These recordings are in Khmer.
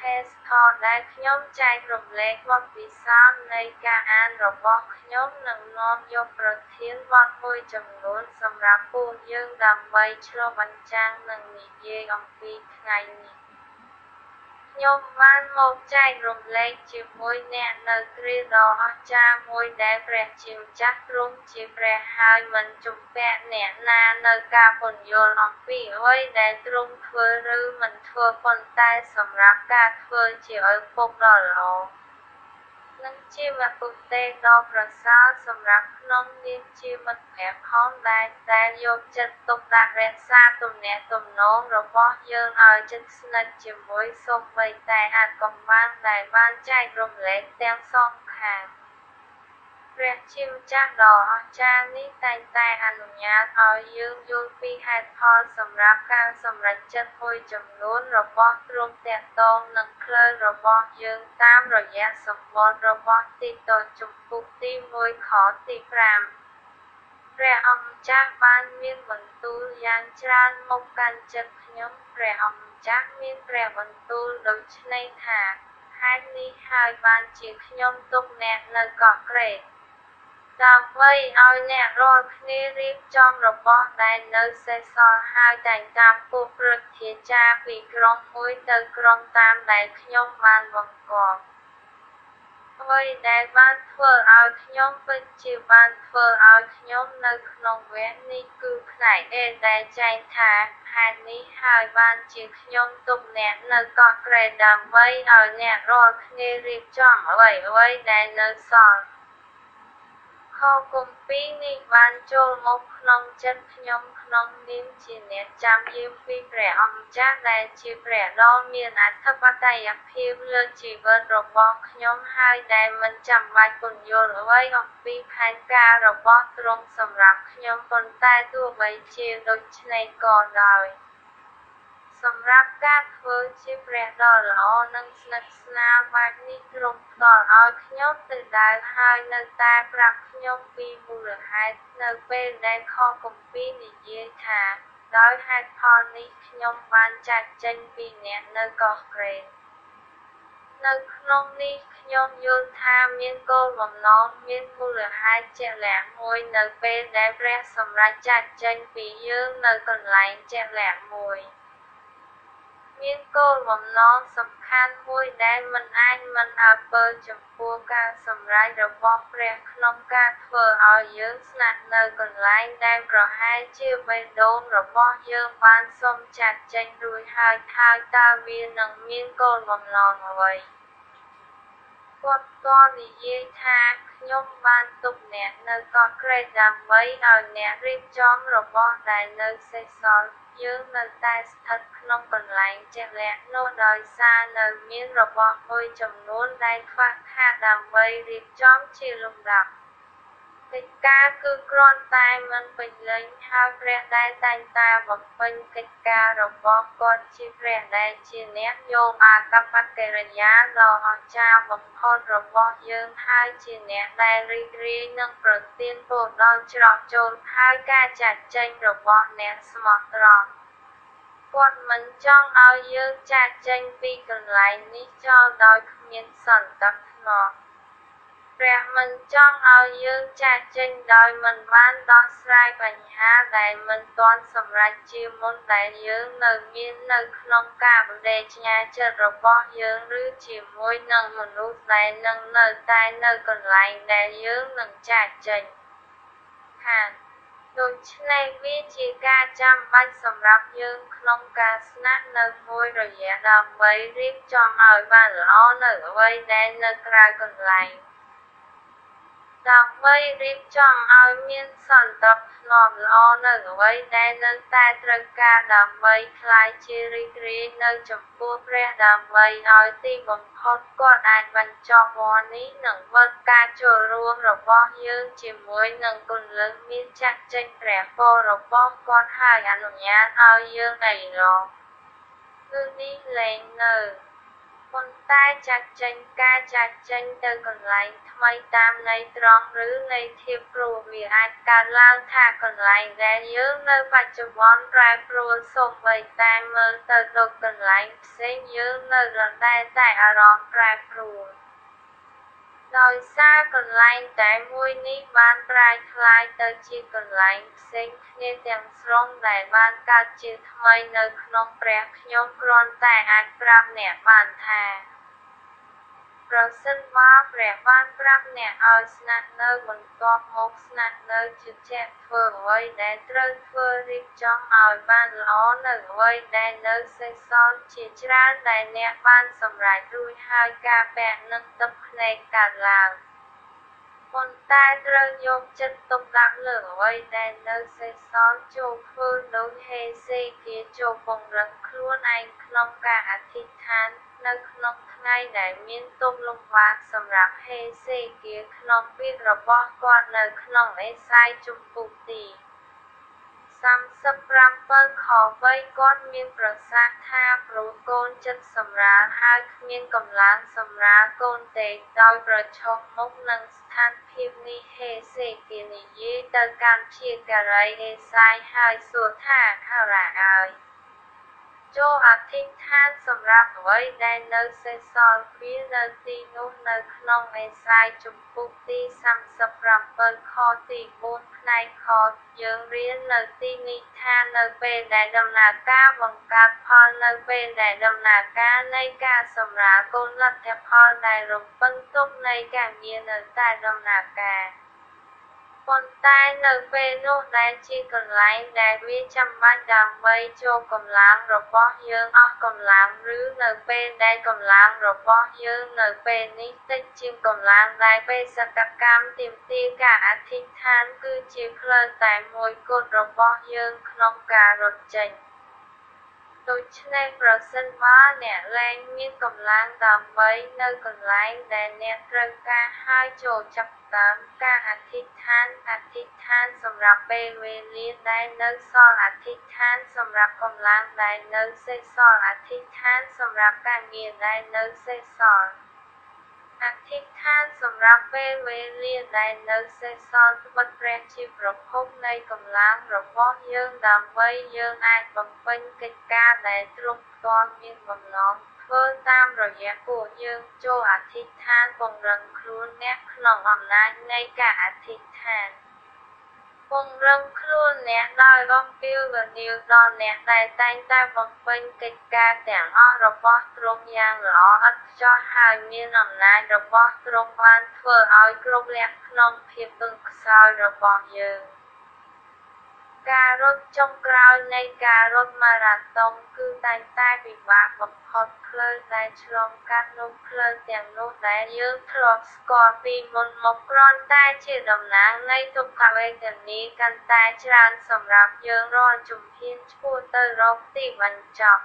podcast ផងដែលខ្ញុំចែករំលែកបទពិសោធន៍នៃការអានរបស់ខ្ញុំនិងនាំយកប្រធានបទមួយចំនួនសម្រាប់ពួកយើងដើម្បីឆ្លុះបញ្ចាំងនិងនិយាយអំពីថ្ងៃនេះ ខ្ញុំបានមកចែករំលែកជាមួយអ្នកនៅគ្រាដ៏អស្ចារ្យមួយដែលព្រះជាម្ចាស់ទ្រង់ជាព្រះហើយមិនជំពាក់អ្នកណានៅការពន្យល់អំពីអ្វីដែលទ្រង់ធ្វើឬមិនធ្វើប៉ុន្តែសម្រាប់ការធ្វើជាឪពុកដ៏ល្អ និងជាមគ្គុទ្ទេសក៍ដ៏ប្រសើរសម្រាប់ក្នុងនាមជាមិត្តភក្តិផងដែរដែលយកចិត្តទុកដាក់រក្សាទំនាក់ទំនងរបស់យើងឲ្យជិតស្និទ្ធជាមួយសូម្បីតែអាថ៌កំបាំងដែលបានចែករំលែកទាំងសងខាង ព្រះជាម្ចាស់ដ៏អស្ចារ្យនេះតែងតែអនុញ្ញាតឲ្យយើងយល់ពីហេតុផលសម្រាប់ការសម្រេចចិត្តមួយចំនួនរបស់ទ្រង់ទាក់ទងនឹងផ្លូវរបស់យើងតាមរយៈសម្បត្តិរបស់ទីតជំពូកទី1ខទី5ព្រះអង្គម្ចាស់បានមានបន្ទូលយ៉ាងច្រើនមកកាន់ចិត្តខ្ញុំព្រះអង្គម្ចាស់មានព្រះបន្ទូលដូចនេះថាហេតុនេះហើយបានជាខ្ញុំទុកអ្នកនៅកោះក្រេត ដើម្បីឲ្យអ្នករាល់គ្នារៀបចំរបស់ដែលនៅសេសសល់ហើយតែងតាមពួកព្រឹទ្ធាចារ្យពីក្រុងមួយទៅក្រុងតាមដែលខ្ញុំបានបង្គាប់អ្វីដែលបានធ្វើឲ្យខ្ញុំពិតជាបានធ្វើឲ្យខ្ញុំនៅក្នុងវគ្គនេះគឺផ្នែក A ដែលចែងថាហេតុនេះហើយបានជាខ្ញុំទុកអ្នកនៅកោះក្រេដើម្បីឲ្យអ្នករាល់គ្នារៀបចំអ្វីៗដែលនៅសល់ ខគម្ពីរនេះបានចូលមកក្នុងចិត្តខ្ញុំក្នុងនាមជាអ្នកចាំយាមពីព្រះអង្គម្ចាស់ដែលជាព្រះដ៏មានអធិបតេយ្យភាពលើជីវិតរបស់ខ្ញុំហើយដែលមិនចាំបាច់ពន្យល់អ្វីអំពីផែនការរបស់ទ្រង់សម្រាប់ខ្ញុំប៉ុន្តែទោះបីជាដូច្នេះក៏ដោយ សម្រាប់ការធ្វើជាព្រះដ៏ល្អនិងស្និទ្ធស្នាលបែបនេះទ្រង់ផ្ដល់ឲ្យខ្ញុំទៅដើរហើយនៅតែប្រាប់ខ្ញុំពីមូលហេតុនៅពេលដែលខគម្ពីរនិយាយថាដោយហេតុផលនេះខ្ញុំបានចាត់ចេញពីអ្នកនៅកោះក្រេតនៅក្នុងនេះខ្ញុំយល់ថាមានគោលបំណងមានមូលហេតុជាក់លាក់មួយនៅពេលដែលព្រះសម្រេចចាត់ចេញពីយើងនៅកន្លែងជាក់លាក់មួយ។ មានគោលបំណងសំខាន់មួយដែលមិនអាចមិនអើពើចំពោះការសម្រេចរបស់ព្រះក្នុងការធ្វើឲ្យយើងស្នាក់នៅកន្លែងដែលប្រហែលជាបេះដូងរបស់យើងបានសុំចាត់ចេញរួចហើយហើយតើវានឹងមានគោលបំណងអ្វីគាត់ក៏និយាយថាខ្ញុំបានទុកអ្នកនៅកោះក្រេតដើម្បីឲ្យអ្នករៀបចំរបស់ដែលនៅសេសសល់ យើងនៅតែស្ថិតក្នុងកន្លែងជាក់លាក់នោះដោយសារនៅមានរបស់មួយចំនួនដែលខ្វះខាតដើម្បីរៀបចំជាលំដាប់ កិច្ចការគឺគ្រាន់តែមិនពេញលេញហើយព្រះដែលតែងតែបំពេញកិច្ចការរបស់គាត់ជាព្រះដែលជាអ្នកយកអាកប្បកិរិយាដ៏អស្ចារ្យបំផុតរបស់យើងហើយជាអ្នកដែលរីករាយនឹងប្រទានពរដល់ច្រកចូលហើយការចាត់ចែងរបស់អ្នកស្មោះត្រង់គាត់មិនចង់ឲ្យយើងចាកចេញពីកន្លែងនេះចោលដោយគ្មានសន្តិភាព ព្រះមិនចង់ឲ្យយើងចាកចេញដោយមិនបានដោះស្រាយបញ្ហាដែលមិនទាន់សម្រេចជាមុនដែលយើងនៅមាននៅក្នុងការបដិញ្ញាចិត្តរបស់យើងឬជាមួយនឹងមនុស្សដែលនឹងនៅតែនៅកន្លែងដែលយើងនឹងចាកចេញខាងដូច្នេះវាជាការចាំបាច់សម្រាប់យើងក្នុងការស្នាក់នៅមួយរយៈដើម្បីរៀបចំឲ្យបានល្អនៅអ្វីដែលនៅក្រៅកន្លែង ដើម្បីរៀបចំឲ្យមានសន្តិភាពល្អនៅអ្វីដែលនៅតែត្រូវការដើម្បីคลายជារីករាយនៅចំពោះព្រះដើម្បីឲ្យទីបំផុតគាត់អាចបញ្ចប់វដ្តនេះនិងវិតការចូលរួមរបស់យើងជាមួយនឹងគុណលឹងមានចាក់ចេញព្រះពររបស់គាត់ហើយអនុញ្ញាតឲ្យយើងអីរងគឺនេះលែងនៅ ប៉ុន្តែចាត់ចេញការចាត់ចេញទៅកន្លែងថ្មីតាមន័យត្រង់ឬន័យធៀបព្រោះវាអាចកើតឡើងថាកន្លែងដែលយើងនៅបច្ចុប្បន្នប្រែប្រួលសូម្បីតែមើលទៅដូចកន្លែងផ្សេងយើងនៅដដែលតែអារម្មណ៍ប្រែប្រួល ដោយសារកន្លែងតែមួយនេះបានប្រែក្លាយទៅជាកន្លែងផ្សេងគ្នាទាំងស្រុងដែលបានកើតជាថ្មីនៅក្នុងព្រះខ្ញុំគ្រាន់តែអាចប្រាប់អ្នកបានថា ប្រសិនបើព្រះបានប្រាប់អ្នកឲ្យស្នាក់នៅបន្ទាប់មកស្នាក់នៅជឿជាក់ធ្វើអ្វីដែលត្រូវធ្វើរៀបចំឲ្យបានល្អនៅអ្វីដែលនៅសេសសល់ជាច្រើនដែលអ្នកបានសម្រេចរួចហើយការពាក់នឹងទឹកភ្នែកកើតឡើង។ ប៉ុន្តែត្រូវយកចិត្តទុកដាក់លើអ្វីដែលនៅសេសសល់ចូលធ្វើដូចហេសេគាចូលពង្រឹងខ្លួនឯងក្នុងការអធិដ្ឋាន នៅក្នុងថ្ងៃដែលមានទុំលំបាកសម្រាប់ហេសេគាក្នុងពាក្យរបស់គាត់នៅក្នុងអេសាយជំពូកទី 37ខ3គាត់មានប្រសាសន៍ថាព្រោះកូនចិត្តសម្រាលហើយគ្មានកម្លាំងសម្រាលកូនទេដោយប្រឈមមុខនឹងស្ថានភាពនេះហេសេគានិយាយទៅកាន់ជាការីអេសាយហើយសួរថាខារ៉ាឲ្យ ចូលអធិដ្ឋានសម្រាប់អ្វីដែលនៅសេសសល់វានៅទីនោះនៅក្នុងអេសាយជំពូកទី37ខទី4ផ្នែកខយើងរៀននៅទីនេះថានៅពេលដែលដំណើរការបង្កើតផលនៅពេលដែលដំណើរការនៃការសម្រាលកូនលទ្ធផលដែលរំពឹងទុកនៃការងារនៅតែដំណើរការ ប៉ុន្តែនៅពេលនោះដែលជាកន្លែងដែលវាចាំបាច់ដើម្បីចូលកម្លាំងរបស់យើងអស់កម្លាំងឬនៅពេលដែលកម្លាំងរបស់យើងនៅពេលនេះតិចជាងកម្លាំងដែលបេសកកម្មទាមទារការអធិដ្ឋានគឺជាផ្លូវតែមួយគត់របស់យើងក្នុងការរត់ចេញដូច្នេះប្រសិនបើអ្នកលែងមានកម្លាំងដើម្បីនៅកន្លែងដែលអ្នកត្រូវការហើយចូលចាប់ តាមការអធិដ្ឋានអធិដ្ឋានសម្រាប់ពេលវេលាដែលនៅសល់អធិដ្ឋានសម្រាប់កម្លាំងដែលនៅសេសសល់អធិដ្ឋានសម្រាប់ការងារដែលនៅសេសសល់អធិដ្ឋានសម្រាប់ពេលវេលាដែលនៅសេសសល់ត្បិតព្រះជាប្រភពនៃកម្លាំងរបស់យើងដើម្បីយើងអាចបំពេញកិច្ចការដែលទ្រង់ផ្ទាល់មានបំណង ធ្វើតាមរយៈពួកយើងចូលអធិដ្ឋានពង្រឹងខ្លួនអ្នកក្នុងអំណាចនៃការអធិដ្ឋានពង្រឹងខ្លួនអ្នកដោយបំពេញវនាវដល់អ្នកដែលតែងតែបំពេញកិច្ចការទាំងអស់របស់ទ្រង់យ៉ាងល្អឥតខ្ចោះហើយមានអំណាចរបស់ទ្រង់បានធ្វើឲ្យគ្រប់លក្ខក្នុងភាពពឹងខ្សោយរបស់យើង។ ការរត់ចុងក្រោយនៃការរត់ម៉ារ៉ាតុងគឺតែងតែពិបាកបំផុតផ្លូវដែលឆ្លងកាត់នោះផ្លូវទាំងនោះដែលយើងធ្លាប់ស្គាល់ពីមុនមកគ្រាន់តែជាតំណាងនៃទុក្ខវេទនាកាន់តែច្រើនសម្រាប់យើងរាល់ជំហានឆ្ពោះទៅរកទីបញ្ចប់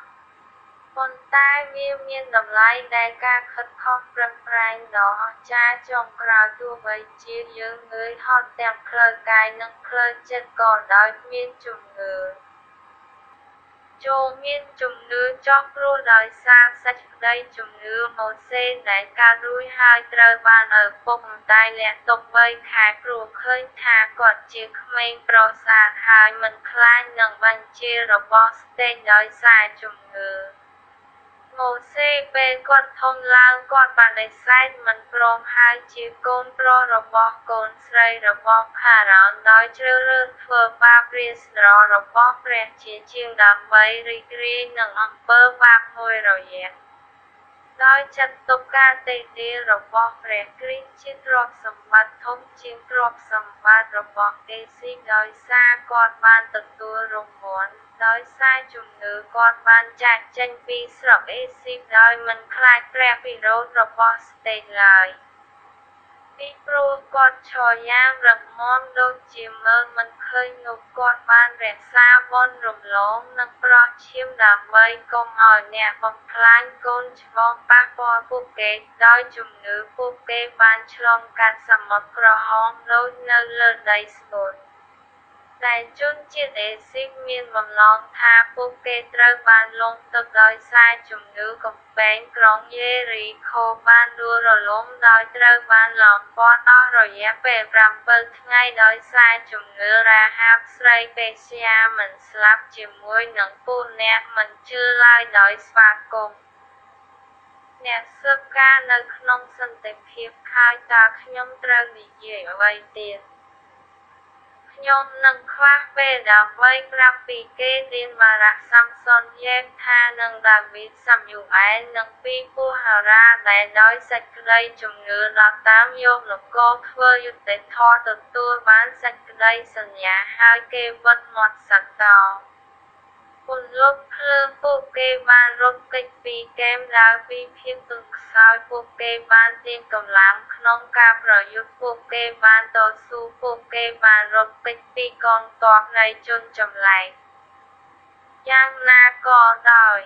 ប៉ុន្តែវាមានតម្លៃដែលការខិតខំប្រឹងប្រែងដ៏អស្ចារ្យចុងក្រោយទោះបីជាយើងងើយហត់ទាំងផ្លូវកាយនិងផ្លូវចិត្តក៏ដោយមានជំនឿចូលមានជំនឿចោះព្រោះដោយសារសេចក្តីជំនឿម៉ូសេដែលកើតរួចហើយត្រូវបានឪពុកម្ដាយលាក់ទុក3ខែព្រោះឃើញថាគាត់ជាក្មេងប្រសាទហើយមិនខ្លាចនឹងបញ្ជារបស់ស្តេចដោយសារជំនឿ ម៉ូសេពេលគាត់ធំឡើងគាត់បដិសេធមិនព្រមហើយជាកូនប្រុសរបស់កូនស្រីរបស់ផារ៉ោនដោយជ្រើសរើសធ្វើបាបរាស្ត្ររបស់ព្រះជាជាងដើម្បីរីករាយនឹងអំពើបាបមួយរយៈដោយចាត់ទុកការតេទៀរបស់ព្រះគ្រីស្ទជាទ្រព្យសម្បត្តិធំជាងទ្រព្យសម្បត្តិរបស់គេស៊ីដោយសារគាត់បានទទួលរង្វាន់ ដោយសារជំនឿគាត់បានចាក់ចេញពីស្រុកអេស៊ីបដោយមិនខ្លាចព្រះវិរោធរបស់ស្តេចឡើយពីព្រោះគាត់ឈរយ៉ាងរឹងមាំដូចជាមើលមិនឃើញនោះគាត់បានរក្សាវ័នរំលងនិងប្រោះឈាមដើម្បីកុំឲ្យអ្នកបំផ្លាញកូនច្បងប៉ះពាល់ពួកគេដោយជំនឿពួកគេបានឆ្លងកាត់សមុទ្រក្រហមដូចនៅលើដីស្ងួត ដែលជនជាតិអេស៊ីកមានបំណងថាពួកគេត្រូវបានលង់ទឹកដោយសារជំងឺកំពែងក្រុងយេរីខូបានដួលរលំដោយត្រូវបានឡោមព័ទ្ធអស់រយៈពេល7ថ្ងៃដោយសារជំងឺរ៉ាហាបស្រីពេស្យាមិនស្លាប់ជាមួយនឹងពួកអ្នកមិនជឿឡើយដោយស្វាគមន៍អ្នកស៊ើបការនៅក្នុងសន្តិភាពហើយតើខ្ញុំត្រូវនិយាយអ្វីទៀត ខ្ញុំនឹងខ្វះពេលដើម្បីប្រាប់ពីគេទានបារៈសំសុនយេថានឹងដាវីតសាំយូអែលនិងពីពោហារ៉ាដែលដោយសេចក្តីជំនឿដល់តាមយកនគរធ្វើយុត្តិធម៌ទទួលបានសេចក្តីសន្យាហើយគេវិតមាត់សតោ ពន្លត់ភ្លើងពួកគេបានរត់គេចពីហ្គេមដើរពីភាពទន់ខ្សោយពួកគេបានទាញកម្លាំងក្នុងការប្រយុទ្ធពួកគេបានតស៊ូពួកគេបានរត់គេចពីកងទ័ពនៃជនចម្លែកយ៉ាងណាក៏ដោយ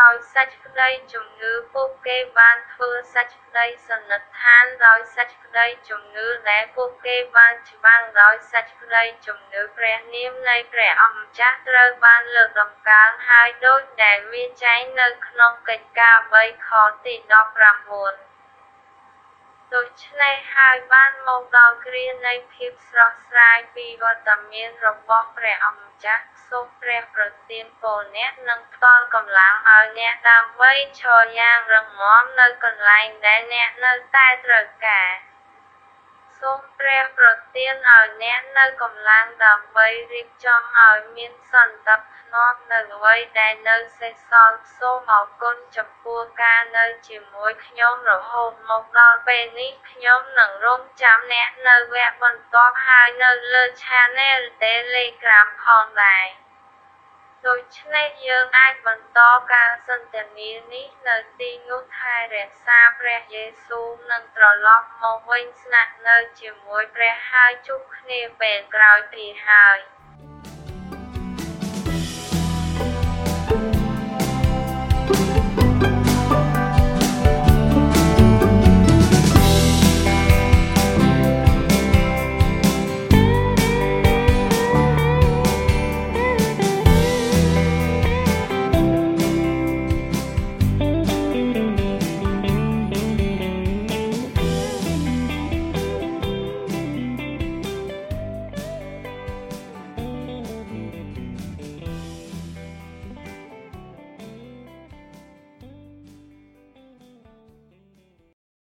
ដោយសេចក្តីជំងឺពួកគេបានធ្វើសេចក្តីសន្និដ្ឋានដោយសេចក្តីជំងឺដែលពួកគេបានច្បាំងដោយសេចក្តីជំងឺព្រះនាមនៃព្រះអង្គម្ចាស់ត្រូវបានលើកដំកើងហើយដូចដែលមានចែងនៅក្នុងកិច្ចការ3ខទី19ដូច្នេះហើយបានមកដល់គ្រានៃភាពស្រស់ស្រាយពីវត្តមានរបស់ព្រះអង្គ ម្ចាស់សូមព្រះប្រទានពរអ្នកនិងផ្ដល់កម្លាំងឲ្យអ្នកដើម្បីឈរយ៉ាងរឹងមាំនៅកន្លែងដែលអ្នកនៅតែត្រូវការសូមព្រះប្រ ទានឲ្យអ្នកនៅកម្លាំងដើម្បីរៀបចំឲ្យមានសន្តិភាពនាំនៅអ្វីដែលនៅសេសសល់សូមអរគុណចំពោះការនៅជាមួយខ្ញុំរហូតមកដល់ពេលនេះខ្ញុំនឹងរងចាំអ្នកនៅវគ្គបន្ទាប់ហើយនៅលើ Channel Telegram ផងដែរ ដូច្នេះយើងអាចបន្តការសន្ទនានេះនៅទីនោះថែរក្សាព្រះយេស៊ូវនឹងត្រឡប់មកវិញស្នាក់នៅជាមួយព្រះហើយជួបគ្នាពេលក្រោយទៀតហើយ។